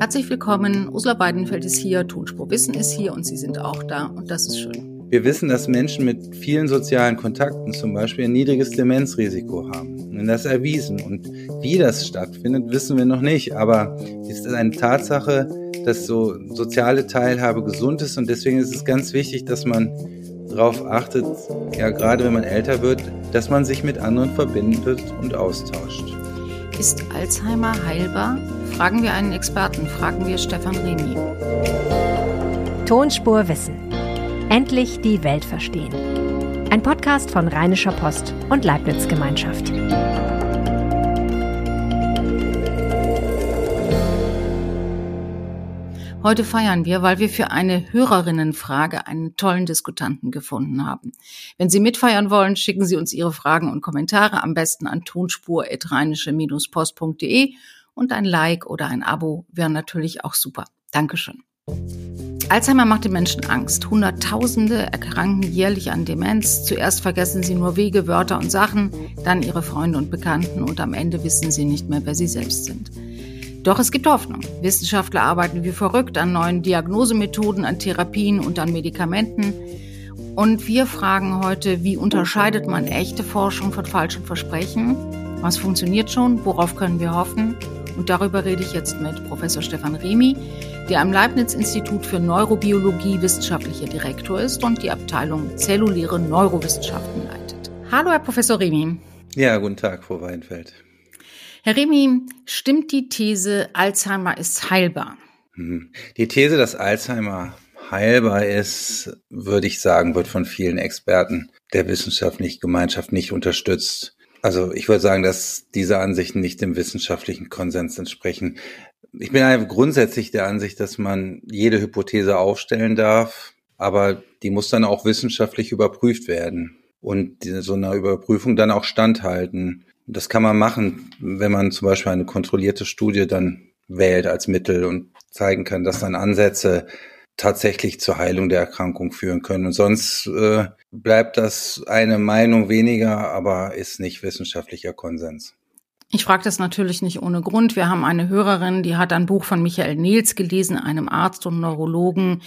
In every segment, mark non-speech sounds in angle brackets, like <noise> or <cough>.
Herzlich willkommen. Ursula Beidenfeld ist hier, Tonspur Wissen ist hier und Sie sind auch da und das ist schön. Wir wissen, dass Menschen mit vielen sozialen Kontakten zum Beispiel ein niedriges Demenzrisiko haben. Und das ist erwiesen. Und wie das stattfindet, wissen wir noch nicht. Aber es ist eine Tatsache, dass so soziale Teilhabe gesund ist. Und deswegen ist es ganz wichtig, dass man darauf achtet, ja gerade wenn man älter wird, dass man sich mit anderen verbindet und austauscht. Ist Alzheimer heilbar? Fragen wir einen Experten, fragen wir Stefan Remy. Tonspur Wissen. Endlich die Welt verstehen. Ein Podcast von Rheinischer Post und Leibniz Gemeinschaft. Heute feiern wir, weil wir für eine Hörerinnenfrage einen tollen Diskutanten gefunden haben. Wenn Sie mitfeiern wollen, schicken Sie uns Ihre Fragen und Kommentare am besten an tonspur-postde und ein Like oder ein Abo wären natürlich auch super. Dankeschön. Alzheimer macht den Menschen Angst. Hunderttausende erkranken jährlich an Demenz. Zuerst vergessen sie nur Wege, Wörter und Sachen, dann ihre Freunde und Bekannten und am Ende wissen sie nicht mehr, wer sie selbst sind. Doch es gibt Hoffnung. Wissenschaftler arbeiten wie verrückt an neuen Diagnosemethoden, an Therapien und an Medikamenten. Und wir fragen heute, wie unterscheidet man echte Forschung von falschen Versprechen? Was funktioniert schon? Worauf können wir hoffen? Und darüber rede ich jetzt mit Professor Stefan Remy, der am Leibniz-Institut für Neurobiologie wissenschaftlicher Direktor ist und die Abteilung Zelluläre Neurowissenschaften leitet. Hallo, Herr Professor Remy. Ja, guten Tag, Frau Weinfeld. Herr Remy, stimmt die These, Alzheimer ist heilbar? Mhm. Die These, dass Alzheimer heilbar ist, würde ich sagen, wird von vielen Experten der wissenschaftlichen Gemeinschaft nicht unterstützt. Also ich würde sagen, dass diese Ansichten nicht dem wissenschaftlichen Konsens entsprechen. Ich bin grundsätzlich der Ansicht, dass man jede Hypothese aufstellen darf, aber die muss dann auch wissenschaftlich überprüft werden und so einer Überprüfung dann auch standhalten. Das kann man machen, wenn man zum Beispiel eine kontrollierte Studie dann wählt als Mittel und zeigen kann, dass dann Ansätze tatsächlich zur Heilung der Erkrankung führen können. Und sonst äh, bleibt das eine Meinung weniger, aber ist nicht wissenschaftlicher Konsens. Ich frage das natürlich nicht ohne Grund. Wir haben eine Hörerin, die hat ein Buch von Michael Nils gelesen, einem Arzt und Neurologen,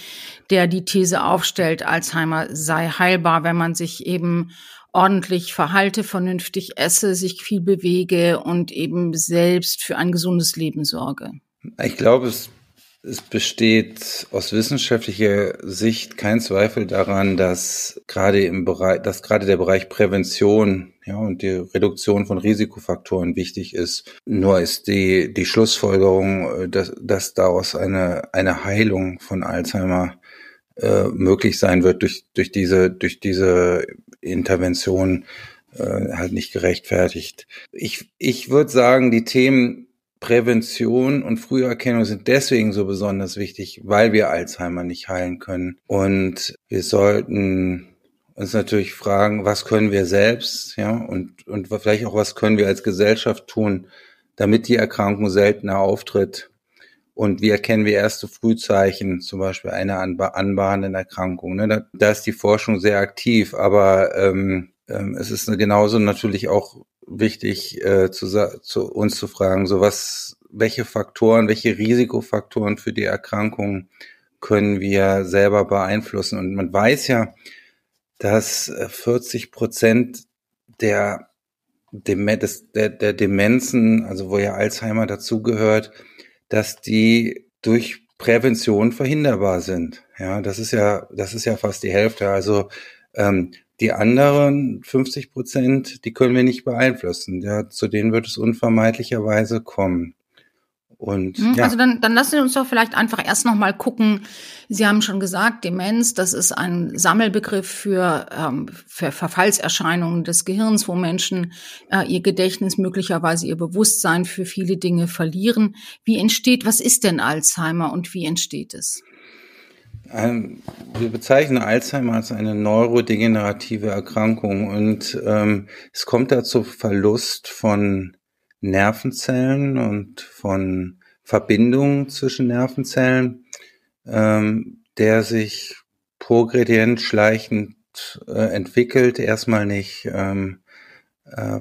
der die These aufstellt, Alzheimer sei heilbar, wenn man sich eben ordentlich verhalte, vernünftig esse, sich viel bewege und eben selbst für ein gesundes Leben sorge? Ich glaube, es, es besteht aus wissenschaftlicher Sicht kein Zweifel daran, dass gerade im Bereich, dass gerade der Bereich Prävention ja, und die Reduktion von Risikofaktoren wichtig ist. Nur ist die, die Schlussfolgerung, dass, dass daraus eine, eine Heilung von Alzheimer äh, möglich sein wird durch, durch diese, durch diese Intervention äh, halt nicht gerechtfertigt. Ich, ich würde sagen, die Themen Prävention und Früherkennung sind deswegen so besonders wichtig, weil wir Alzheimer nicht heilen können. Und wir sollten uns natürlich fragen, was können wir selbst, ja, und, und vielleicht auch, was können wir als Gesellschaft tun, damit die Erkrankung seltener auftritt und wie erkennen wir erste Frühzeichen, zum Beispiel einer anbahnenden Erkrankung? Ne? Da, da, ist die Forschung sehr aktiv, aber ähm, ähm, es ist genauso natürlich auch wichtig, äh, zu, zu uns zu fragen, so was, welche Faktoren, welche Risikofaktoren für die Erkrankung können wir selber beeinflussen? Und man weiß ja, dass 40 äh, Prozent der, der, der Demenzen, also wo ja Alzheimer dazugehört, dass die durch Prävention verhinderbar sind. Ja, das ist ja, das ist ja fast die Hälfte. Also ähm, die anderen 50 Prozent, die können wir nicht beeinflussen. Ja, zu denen wird es unvermeidlicherweise kommen. Und, hm, ja. Also dann, dann lassen Sie uns doch vielleicht einfach erst noch mal gucken. Sie haben schon gesagt, Demenz, das ist ein Sammelbegriff für, ähm, für Verfallserscheinungen des Gehirns, wo Menschen äh, ihr Gedächtnis, möglicherweise ihr Bewusstsein für viele Dinge verlieren. Wie entsteht, was ist denn Alzheimer und wie entsteht es? Ähm, wir bezeichnen Alzheimer als eine neurodegenerative Erkrankung und ähm, es kommt dazu Verlust von Nervenzellen und von Verbindungen zwischen Nervenzellen, ähm, der sich progredient schleichend äh, entwickelt, erstmal nicht ähm, äh,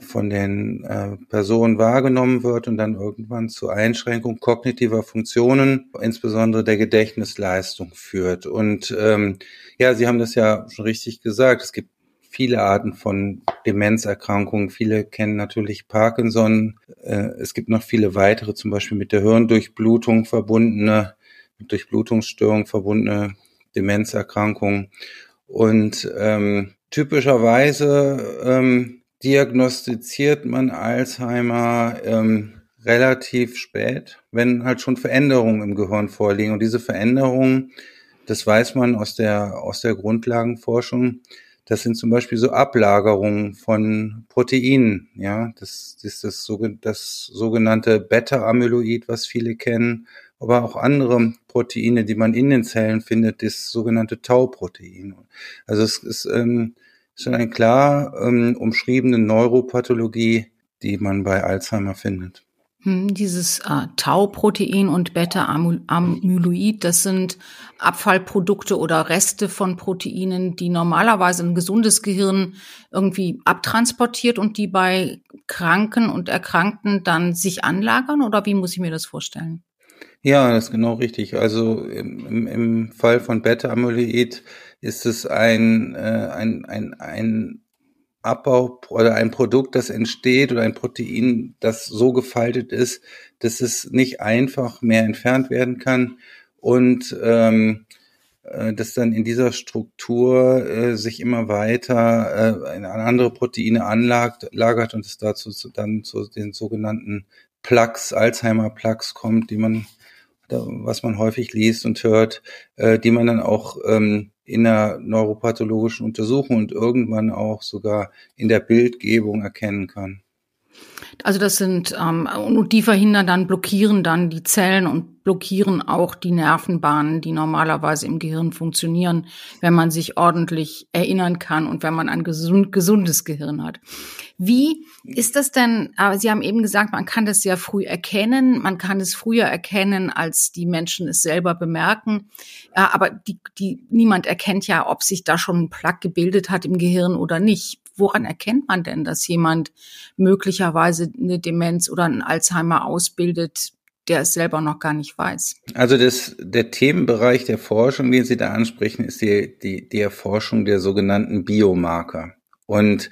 von den äh, Personen wahrgenommen wird und dann irgendwann zu Einschränkung kognitiver Funktionen, insbesondere der Gedächtnisleistung führt. Und ähm, ja, Sie haben das ja schon richtig gesagt. Es gibt viele Arten von Demenzerkrankungen. Viele kennen natürlich Parkinson. Äh, es gibt noch viele weitere, zum Beispiel mit der Hirndurchblutung verbundene, mit Durchblutungsstörung verbundene Demenzerkrankungen. Und ähm, typischerweise ähm, diagnostiziert man Alzheimer ähm, relativ spät, wenn halt schon Veränderungen im Gehirn vorliegen. Und diese Veränderungen, das weiß man aus der, aus der Grundlagenforschung, das sind zum Beispiel so Ablagerungen von Proteinen. Ja, das, das ist das, das sogenannte Beta-Amyloid, was viele kennen, aber auch andere Proteine, die man in den Zellen findet, das sogenannte Tau-Protein. Also es ist ähm, schon eine klar ähm, umschriebene Neuropathologie, die man bei Alzheimer findet. Hm, dieses äh, Tau-Protein und Beta-Amyloid, das sind Abfallprodukte oder Reste von Proteinen, die normalerweise ein gesundes Gehirn irgendwie abtransportiert und die bei Kranken und Erkrankten dann sich anlagern? Oder wie muss ich mir das vorstellen? Ja, das ist genau richtig. Also im, im Fall von Beta-Amyloid ist es ein, äh, ein, ein, ein Abbau oder ein Produkt, das entsteht oder ein Protein, das so gefaltet ist, dass es nicht einfach mehr entfernt werden kann und ähm, äh, das dann in dieser Struktur äh, sich immer weiter äh, in andere Proteine anlagert und es dazu zu, dann zu den sogenannten Plaques, Alzheimer-Plaques kommt, die man, was man häufig liest und hört, äh, die man dann auch ähm, in der neuropathologischen Untersuchung und irgendwann auch sogar in der Bildgebung erkennen kann. Also das sind, ähm, und die verhindern dann, blockieren dann die Zellen und blockieren auch die Nervenbahnen, die normalerweise im Gehirn funktionieren, wenn man sich ordentlich erinnern kann und wenn man ein gesund, gesundes Gehirn hat. Wie ist das denn, Sie haben eben gesagt, man kann das sehr früh erkennen, man kann es früher erkennen, als die Menschen es selber bemerken, aber die, die, niemand erkennt ja, ob sich da schon ein Plaque gebildet hat im Gehirn oder nicht woran erkennt man denn, dass jemand möglicherweise eine Demenz oder einen Alzheimer ausbildet, der es selber noch gar nicht weiß? Also das, der Themenbereich der Forschung, den Sie da ansprechen, ist die, die, die Erforschung der sogenannten Biomarker. Und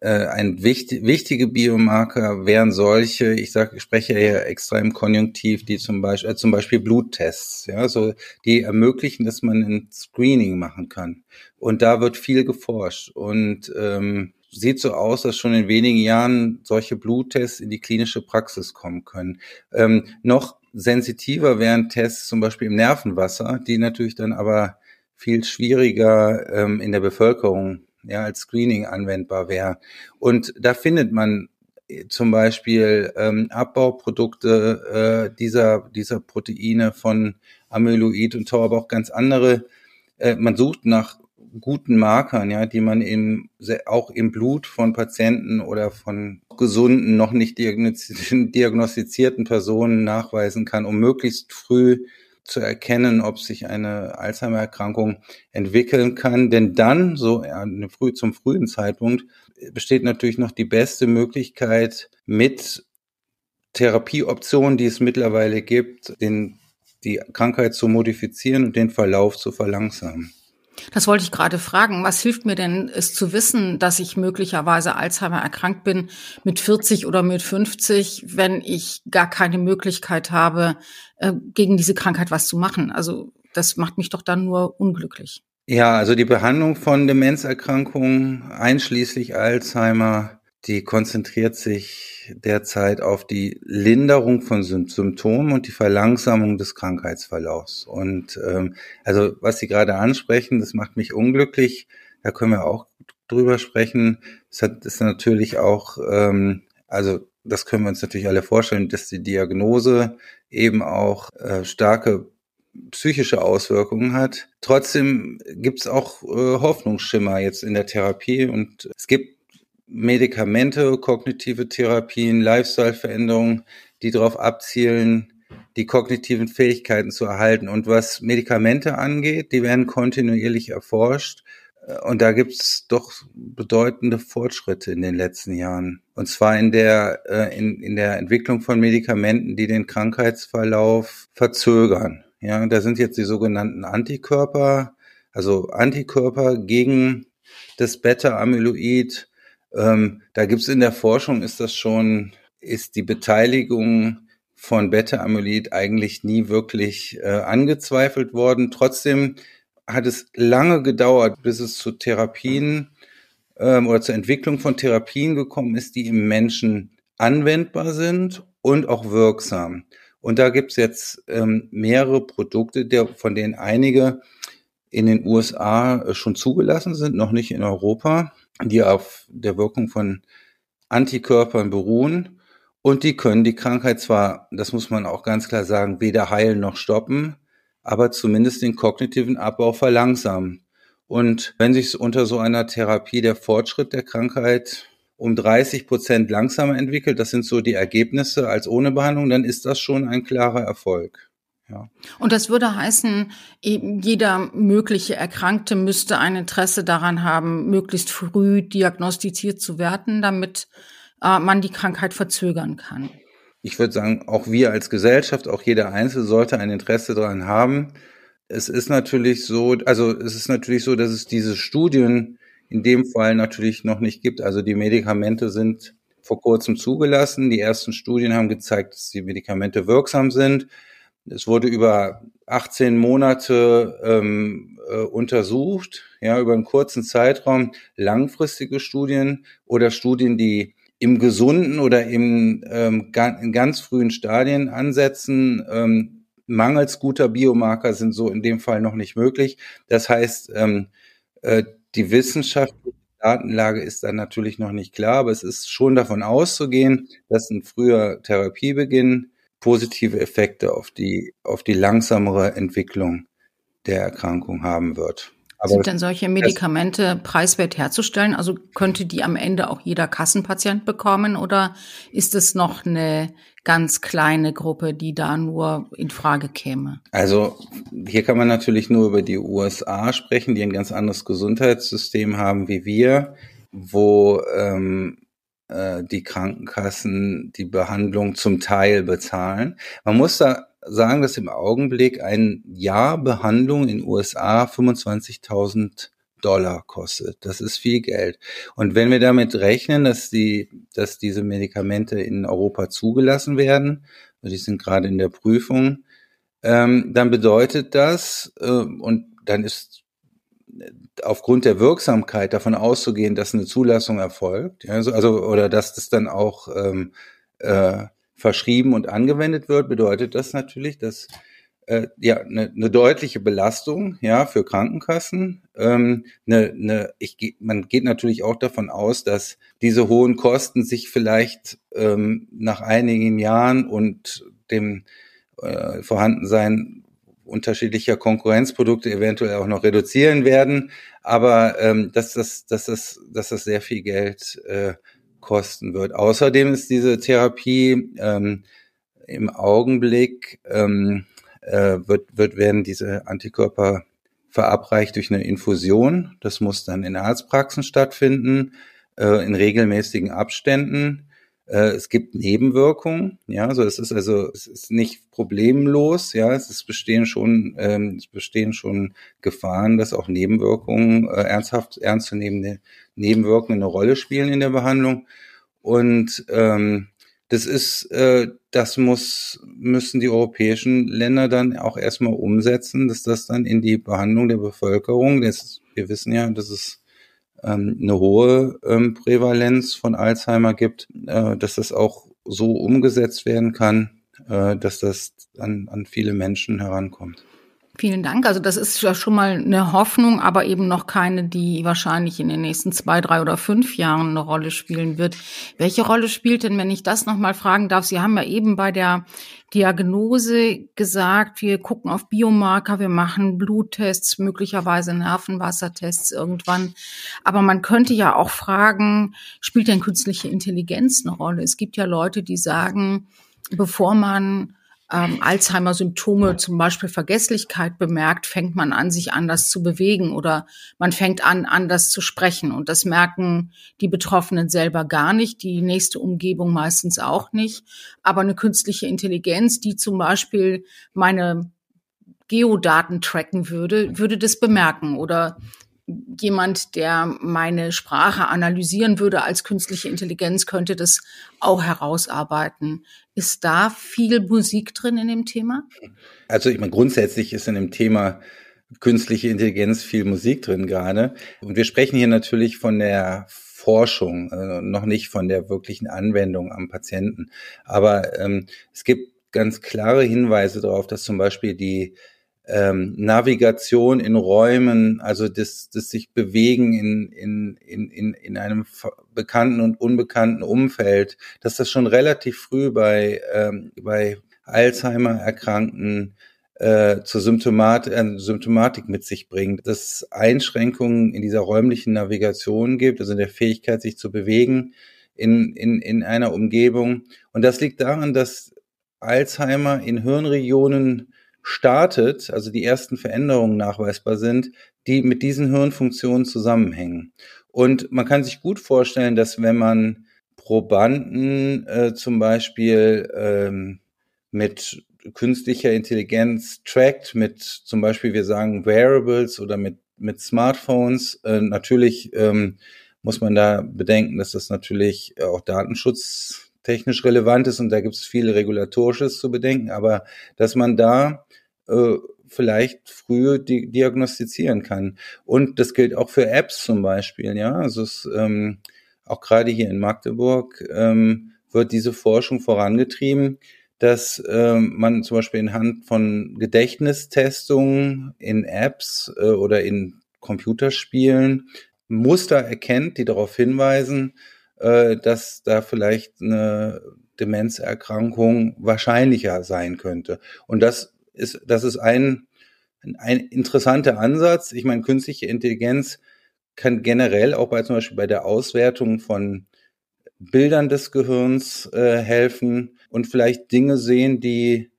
äh, ein wichtig, wichtige Biomarker wären solche, ich sage, ich spreche ja extra im Konjunktiv, die zum Beispiel, äh, zum Beispiel Bluttests, ja, so, die ermöglichen, dass man ein Screening machen kann. Und da wird viel geforscht und ähm, sieht so aus, dass schon in wenigen Jahren solche Bluttests in die klinische Praxis kommen können. Ähm, noch sensitiver wären Tests zum Beispiel im Nervenwasser, die natürlich dann aber viel schwieriger ähm, in der Bevölkerung ja, als Screening anwendbar wäre. Und da findet man äh, zum Beispiel ähm, Abbauprodukte äh, dieser, dieser Proteine von Amyloid und Tau, aber auch ganz andere. Äh, man sucht nach guten Markern, ja, die man im, auch im Blut von Patienten oder von gesunden, noch nicht <laughs> diagnostizierten Personen nachweisen kann, um möglichst früh zu erkennen, ob sich eine Alzheimer-Erkrankung entwickeln kann. Denn dann, so früh, zum frühen Zeitpunkt, besteht natürlich noch die beste Möglichkeit, mit Therapieoptionen, die es mittlerweile gibt, den, die Krankheit zu modifizieren und den Verlauf zu verlangsamen. Das wollte ich gerade fragen. Was hilft mir denn, es zu wissen, dass ich möglicherweise Alzheimer erkrankt bin mit 40 oder mit 50, wenn ich gar keine Möglichkeit habe, äh, gegen diese Krankheit was zu machen? Also das macht mich doch dann nur unglücklich. Ja, also die Behandlung von Demenzerkrankungen, einschließlich Alzheimer, die konzentriert sich derzeit auf die Linderung von Symptomen und die Verlangsamung des Krankheitsverlaufs. Und ähm, also was Sie gerade ansprechen, das macht mich unglücklich. Da können wir auch drüber sprechen. Das hat ist natürlich auch, ähm, also das können wir uns natürlich alle vorstellen, dass die Diagnose eben auch äh, starke psychische Auswirkungen hat. Trotzdem gibt es auch äh, Hoffnungsschimmer jetzt in der Therapie und es gibt Medikamente, kognitive Therapien, Lifestyle-Veränderungen, die darauf abzielen, die kognitiven Fähigkeiten zu erhalten. Und was Medikamente angeht, die werden kontinuierlich erforscht. Und da gibt's doch bedeutende Fortschritte in den letzten Jahren. Und zwar in der, äh, in, in der Entwicklung von Medikamenten, die den Krankheitsverlauf verzögern. Ja, da sind jetzt die sogenannten Antikörper, also Antikörper gegen das Beta-Amyloid. Ähm, da gibt's in der Forschung, ist das schon, ist die Beteiligung von Beta-Amyloid eigentlich nie wirklich äh, angezweifelt worden. Trotzdem hat es lange gedauert, bis es zu Therapien ähm, oder zur Entwicklung von Therapien gekommen ist, die im Menschen anwendbar sind und auch wirksam. Und da gibt's jetzt ähm, mehrere Produkte, der, von denen einige in den USA äh, schon zugelassen sind, noch nicht in Europa, die auf der Wirkung von Antikörpern beruhen. Und die können die Krankheit zwar, das muss man auch ganz klar sagen, weder heilen noch stoppen, aber zumindest den kognitiven Abbau verlangsamen. Und wenn sich unter so einer Therapie der Fortschritt der Krankheit um 30 Prozent langsamer entwickelt, das sind so die Ergebnisse als ohne Behandlung, dann ist das schon ein klarer Erfolg. Ja. Und das würde heißen, jeder mögliche Erkrankte müsste ein Interesse daran haben, möglichst früh diagnostiziert zu werden, damit äh, man die Krankheit verzögern kann ich würde sagen, auch wir als Gesellschaft, auch jeder Einzelne sollte ein Interesse daran haben. Es ist natürlich so, also es ist natürlich so, dass es diese Studien in dem Fall natürlich noch nicht gibt. Also die Medikamente sind vor kurzem zugelassen. Die ersten Studien haben gezeigt, dass die Medikamente wirksam sind. Es wurde über 18 Monate ähm, äh, untersucht, ja, über einen kurzen Zeitraum, langfristige Studien oder Studien, die im gesunden oder im ähm, in ganz frühen Stadien ansetzen. Ähm, mangels guter Biomarker sind so in dem Fall noch nicht möglich. Das heißt, ähm, äh, die wissenschaftliche Datenlage ist dann natürlich noch nicht klar, aber es ist schon davon auszugehen, dass ein früher Therapiebeginn positive Effekte auf die, auf die langsamere Entwicklung der Erkrankung haben wird. Aber Sind denn solche Medikamente preiswert herzustellen? Also könnte die am Ende auch jeder Kassenpatient bekommen oder ist es noch eine ganz kleine Gruppe, die da nur in Frage käme? Also hier kann man natürlich nur über die USA sprechen, die ein ganz anderes Gesundheitssystem haben wie wir, wo ähm, äh, die Krankenkassen die Behandlung zum Teil bezahlen. Man muss da sagen, dass im Augenblick ein Jahr Behandlung in USA 25.000 Dollar kostet. Das ist viel Geld. Und wenn wir damit rechnen, dass die, dass diese Medikamente in Europa zugelassen werden, die sind gerade in der Prüfung, ähm, dann bedeutet das, äh, und dann ist aufgrund der Wirksamkeit davon auszugehen, dass eine Zulassung erfolgt, ja, also, oder dass das dann auch ähm, äh, verschrieben und angewendet wird, bedeutet das natürlich, dass äh, ja eine, eine deutliche Belastung ja für Krankenkassen. Ähm, eine, eine, ich, man geht natürlich auch davon aus, dass diese hohen Kosten sich vielleicht ähm, nach einigen Jahren und dem äh, Vorhandensein unterschiedlicher Konkurrenzprodukte eventuell auch noch reduzieren werden, aber ähm, dass das, dass das, dass das sehr viel Geld äh, kosten wird. Außerdem ist diese Therapie ähm, im Augenblick ähm, äh, wird, wird werden diese Antikörper verabreicht durch eine Infusion. Das muss dann in Arztpraxen stattfinden, äh, in regelmäßigen Abständen. Äh, es gibt Nebenwirkungen, ja, also es ist also es ist nicht problemlos, ja, es ist bestehen schon ähm, es bestehen schon Gefahren, dass auch Nebenwirkungen äh, ernsthaft ernstzunehmende Nebenwirkungen eine Rolle spielen in der Behandlung. Und ähm, das ist, äh, das muss, müssen die europäischen Länder dann auch erstmal umsetzen, dass das dann in die Behandlung der Bevölkerung, das, wir wissen ja, dass es eine hohe ähm, Prävalenz von Alzheimer gibt, äh, dass das auch so umgesetzt werden kann, äh, dass das an, an viele Menschen herankommt. Vielen Dank. Also das ist ja schon mal eine Hoffnung, aber eben noch keine, die wahrscheinlich in den nächsten zwei, drei oder fünf Jahren eine Rolle spielen wird. Welche Rolle spielt denn, wenn ich das nochmal fragen darf? Sie haben ja eben bei der Diagnose gesagt, wir gucken auf Biomarker, wir machen Bluttests, möglicherweise Nervenwassertests irgendwann. Aber man könnte ja auch fragen, spielt denn künstliche Intelligenz eine Rolle? Es gibt ja Leute, die sagen, bevor man ähm, Alzheimer-Symptome, zum Beispiel Vergesslichkeit bemerkt, fängt man an, sich anders zu bewegen oder man fängt an, anders zu sprechen. Und das merken die Betroffenen selber gar nicht, die nächste Umgebung meistens auch nicht. Aber eine künstliche Intelligenz, die zum Beispiel meine Geodaten tracken würde, würde das bemerken oder jemand, der meine Sprache analysieren würde als künstliche Intelligenz, könnte das auch herausarbeiten. Ist da viel Musik drin in dem Thema? Also ich meine, grundsätzlich ist in dem Thema künstliche Intelligenz viel Musik drin gerade. Und wir sprechen hier natürlich von der Forschung, äh, noch nicht von der wirklichen Anwendung am Patienten. Aber ähm, es gibt ganz klare Hinweise darauf, dass zum Beispiel die ähm, Navigation in Räumen, also das, das sich bewegen in, in, in, in, in einem bekannten und unbekannten Umfeld, dass das schon relativ früh bei, ähm, bei Alzheimer-Erkrankten äh, zur Symptomat äh, Symptomatik mit sich bringt, dass Einschränkungen in dieser räumlichen Navigation gibt, also in der Fähigkeit, sich zu bewegen in, in, in einer Umgebung. Und das liegt daran, dass Alzheimer in Hirnregionen startet, also die ersten Veränderungen nachweisbar sind, die mit diesen Hirnfunktionen zusammenhängen. Und man kann sich gut vorstellen, dass wenn man Probanden äh, zum Beispiel ähm, mit künstlicher Intelligenz trackt, mit zum Beispiel, wir sagen Wearables oder mit, mit Smartphones, äh, natürlich ähm, muss man da bedenken, dass das natürlich auch datenschutztechnisch relevant ist und da gibt es viel Regulatorisches zu bedenken, aber dass man da äh, vielleicht früh di diagnostizieren kann. Und das gilt auch für Apps zum Beispiel, ja. Also es, ähm, auch gerade hier in Magdeburg ähm, wird diese Forschung vorangetrieben, dass ähm, man zum Beispiel anhand von Gedächtnistestungen in Apps äh, oder in Computerspielen Muster erkennt, die darauf hinweisen, äh, dass da vielleicht eine Demenzerkrankung wahrscheinlicher sein könnte. Und das ist, das ist ein, ein interessanter Ansatz. Ich meine, künstliche Intelligenz kann generell auch bei zum Beispiel bei der Auswertung von Bildern des Gehirns äh, helfen und vielleicht Dinge sehen, die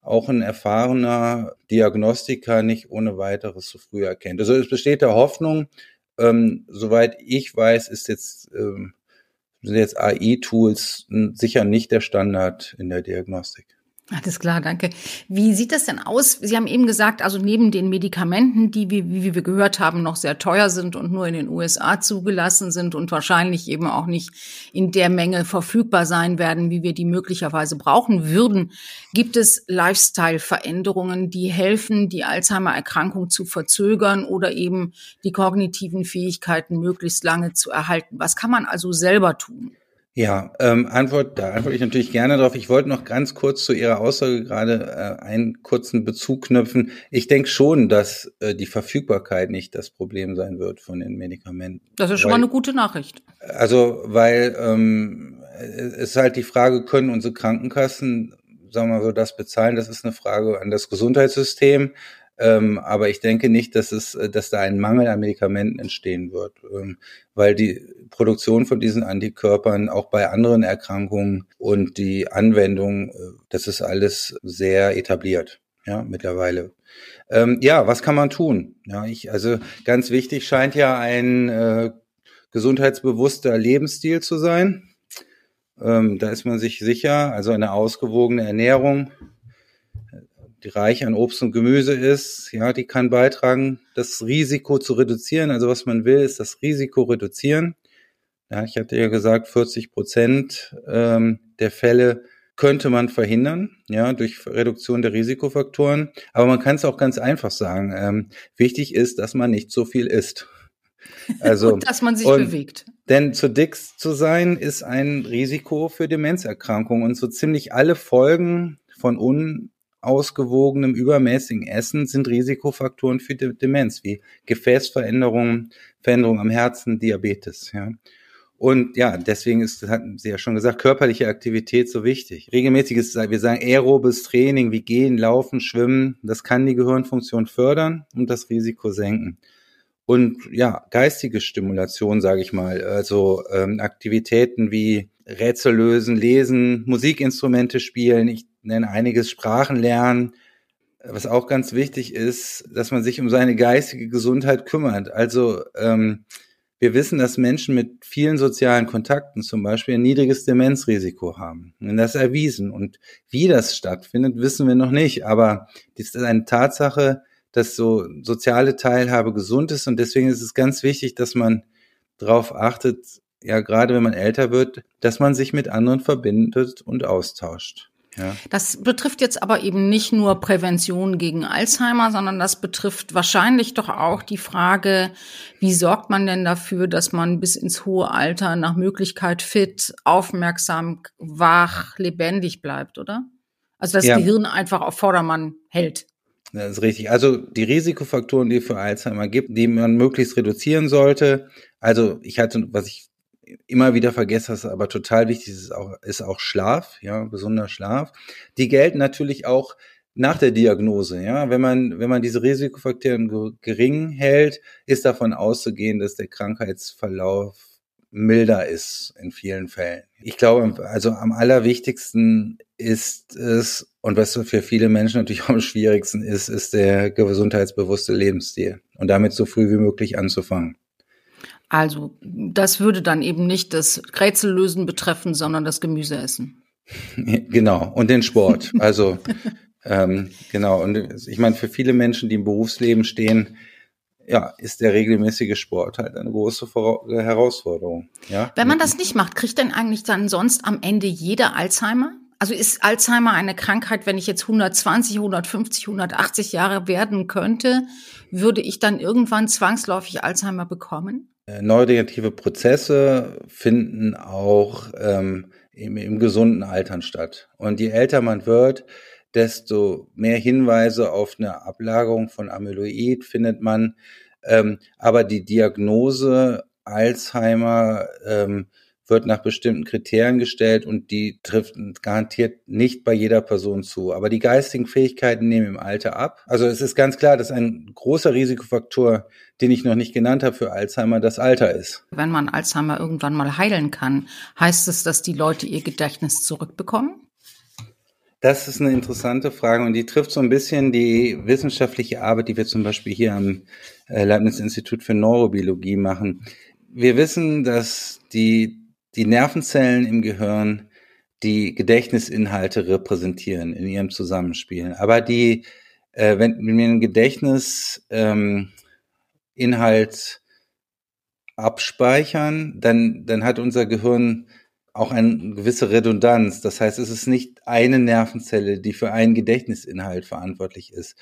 auch ein erfahrener Diagnostiker nicht ohne weiteres so früh erkennt. Also es besteht der Hoffnung, ähm, soweit ich weiß, ist jetzt ähm, sind jetzt AI-Tools sicher nicht der Standard in der Diagnostik. Alles klar, danke. Wie sieht das denn aus? Sie haben eben gesagt, also neben den Medikamenten, die, wie, wie wir gehört haben, noch sehr teuer sind und nur in den USA zugelassen sind und wahrscheinlich eben auch nicht in der Menge verfügbar sein werden, wie wir die möglicherweise brauchen würden, gibt es Lifestyle-Veränderungen, die helfen, die Alzheimer-Erkrankung zu verzögern oder eben die kognitiven Fähigkeiten möglichst lange zu erhalten. Was kann man also selber tun? Ja, ähm, Antwort, da antworte ich natürlich gerne drauf. Ich wollte noch ganz kurz zu Ihrer Aussage gerade äh, einen kurzen Bezug knüpfen. Ich denke schon, dass äh, die Verfügbarkeit nicht das Problem sein wird von den Medikamenten. Das ist schon weil, mal eine gute Nachricht. Also, weil ähm, es ist halt die Frage, können unsere Krankenkassen, sagen wir mal so, das bezahlen? Das ist eine Frage an das Gesundheitssystem. Ähm, aber ich denke nicht, dass es, äh, dass da ein Mangel an Medikamenten entstehen wird, ähm, weil die Produktion von diesen Antikörpern auch bei anderen Erkrankungen und die Anwendung, äh, das ist alles sehr etabliert, ja, mittlerweile. Ähm, ja, was kann man tun? Ja, ich, also ganz wichtig scheint ja ein äh, gesundheitsbewusster Lebensstil zu sein. Ähm, da ist man sich sicher, also eine ausgewogene Ernährung, die reich an Obst und Gemüse ist, ja, die kann beitragen, das Risiko zu reduzieren. Also was man will, ist das Risiko reduzieren. Ja, ich hatte ja gesagt, 40 Prozent ähm, der Fälle könnte man verhindern, ja, durch Reduktion der Risikofaktoren. Aber man kann es auch ganz einfach sagen. Ähm, wichtig ist, dass man nicht so viel isst. Also, <laughs> und dass man sich und, bewegt. Denn zu dick zu sein ist ein Risiko für Demenzerkrankungen und so ziemlich alle Folgen von un ausgewogenem, übermäßigen Essen sind Risikofaktoren für Demenz, wie Gefäßveränderungen, Veränderungen am Herzen, Diabetes. Ja. Und ja, deswegen ist, hatten Sie ja schon gesagt, körperliche Aktivität so wichtig. Regelmäßiges, wir sagen aerobes Training wie Gehen, Laufen, Schwimmen, das kann die Gehirnfunktion fördern und das Risiko senken. Und ja, geistige Stimulation, sage ich mal, also ähm, Aktivitäten wie Rätsel lösen, lesen, Musikinstrumente spielen. Ich nenne einiges Sprachen lernen. Was auch ganz wichtig ist, dass man sich um seine geistige Gesundheit kümmert. Also ähm, wir wissen, dass Menschen mit vielen sozialen Kontakten zum Beispiel ein niedriges Demenzrisiko haben. Und das ist erwiesen. Und wie das stattfindet, wissen wir noch nicht. Aber das ist eine Tatsache, dass so soziale Teilhabe gesund ist. Und deswegen ist es ganz wichtig, dass man darauf achtet, ja, gerade wenn man älter wird, dass man sich mit anderen verbindet und austauscht. Ja. Das betrifft jetzt aber eben nicht nur Prävention gegen Alzheimer, sondern das betrifft wahrscheinlich doch auch die Frage, wie sorgt man denn dafür, dass man bis ins hohe Alter nach Möglichkeit fit, aufmerksam, wach, lebendig bleibt, oder? Also das ja. Gehirn einfach auf Vordermann hält. Das ist richtig. Also die Risikofaktoren, die es für Alzheimer gibt, die man möglichst reduzieren sollte. Also ich hatte, was ich immer wieder vergesse, was aber total wichtig ist, auch, ist auch Schlaf, ja, gesunder Schlaf. Die gelten natürlich auch nach der Diagnose, ja. Wenn man, wenn man diese Risikofaktoren gering hält, ist davon auszugehen, dass der Krankheitsverlauf milder ist in vielen Fällen. Ich glaube, also am allerwichtigsten ist es, und was für viele Menschen natürlich auch am schwierigsten ist, ist der gesundheitsbewusste Lebensstil und damit so früh wie möglich anzufangen. Also, das würde dann eben nicht das Rätsellösen betreffen, sondern das Gemüseessen. <laughs> Genau, und den Sport. Also, <laughs> ähm, genau. Und ich meine, für viele Menschen, die im Berufsleben stehen, ja, ist der regelmäßige Sport halt eine große Herausforderung. Ja? Wenn man das nicht macht, kriegt denn eigentlich dann sonst am Ende jeder Alzheimer? Also ist Alzheimer eine Krankheit, wenn ich jetzt 120, 150, 180 Jahre werden könnte, würde ich dann irgendwann zwangsläufig Alzheimer bekommen? Äh, neurodegenerative Prozesse finden auch ähm, im, im gesunden Altern statt. Und je älter man wird, desto mehr Hinweise auf eine Ablagerung von Amyloid findet man. Ähm, aber die Diagnose Alzheimer ähm, wird nach bestimmten Kriterien gestellt und die trifft garantiert nicht bei jeder Person zu. Aber die geistigen Fähigkeiten nehmen im Alter ab. Also es ist ganz klar, dass ein großer Risikofaktor, den ich noch nicht genannt habe für Alzheimer, das Alter ist. Wenn man Alzheimer irgendwann mal heilen kann, heißt es, dass die Leute ihr Gedächtnis zurückbekommen? Das ist eine interessante Frage und die trifft so ein bisschen die wissenschaftliche Arbeit, die wir zum Beispiel hier am äh, Leibniz Institut für Neurobiologie machen. Wir wissen, dass die die Nervenzellen im Gehirn die Gedächtnisinhalte repräsentieren in ihrem Zusammenspiel. Aber die, äh, wenn, wenn wir ein Gedächtnisinhalt ähm, abspeichern, dann, dann hat unser Gehirn auch eine gewisse Redundanz. Das heißt, es ist nicht eine Nervenzelle, die für einen Gedächtnisinhalt verantwortlich ist.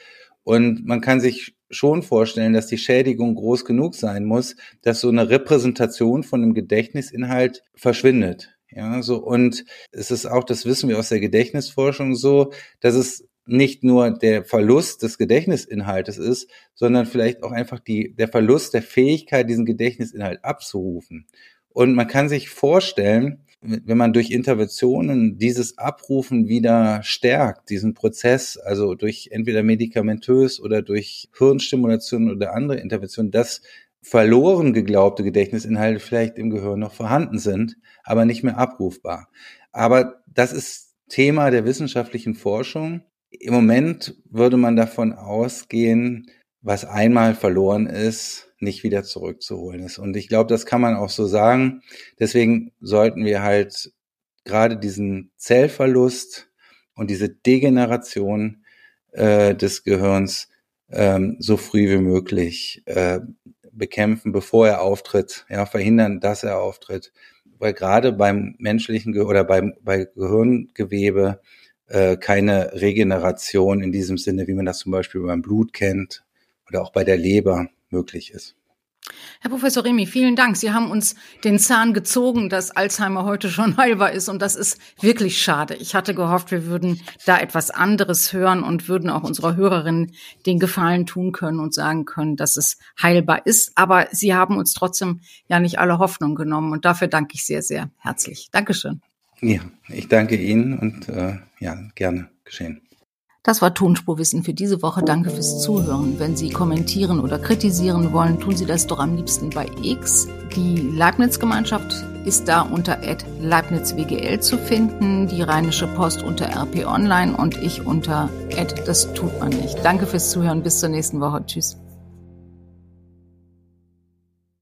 Und man kann sich schon vorstellen, dass die Schädigung groß genug sein muss, dass so eine Repräsentation von einem Gedächtnisinhalt verschwindet. Ja, so und es ist auch, das wissen wir aus der Gedächtnisforschung so, dass es nicht nur der Verlust des Gedächtnisinhaltes ist, sondern vielleicht auch einfach die, der Verlust der Fähigkeit, diesen Gedächtnisinhalt abzurufen. Und man kann sich vorstellen, wenn man durch Interventionen dieses Abrufen wieder stärkt, diesen Prozess, also durch entweder medikamentös oder durch Hirnstimulation oder andere Interventionen, dass verloren geglaubte Gedächtnisinhalte vielleicht im Gehirn noch vorhanden sind, aber nicht mehr abrufbar. Aber das ist Thema der wissenschaftlichen Forschung. Im Moment würde man davon ausgehen, was einmal verloren ist, nicht wieder zurückzuholen ist. Und ich glaube, das kann man auch so sagen. Deswegen sollten wir halt gerade diesen Zellverlust und diese Degeneration äh, des Gehirns ähm, so früh wie möglich äh, bekämpfen, bevor er auftritt, ja, verhindern, dass er auftritt. Weil gerade beim menschlichen Ge oder beim, bei Gehirngewebe äh, keine Regeneration in diesem Sinne, wie man das zum Beispiel beim Blut kennt oder auch bei der Leber möglich ist. Herr Professor Remy, vielen Dank. Sie haben uns den Zahn gezogen, dass Alzheimer heute schon <laughs> heilbar ist. Und das ist wirklich schade. Ich hatte gehofft, wir würden da etwas anderes hören und würden auch unserer Hörerin den Gefallen tun können und sagen können, dass es heilbar ist. Aber Sie haben uns trotzdem ja nicht alle Hoffnung genommen. Und dafür danke ich sehr, sehr herzlich. Dankeschön. Ja, ich danke Ihnen und äh, ja, gerne geschehen. Das war Tonspurwissen für diese Woche. Danke fürs Zuhören. Wenn Sie kommentieren oder kritisieren wollen, tun Sie das doch am liebsten bei X. Die Leibniz-Gemeinschaft ist da unter leibnizwgl zu finden, die Rheinische Post unter rp online und ich unter das tut man nicht. Danke fürs Zuhören. Bis zur nächsten Woche. Tschüss.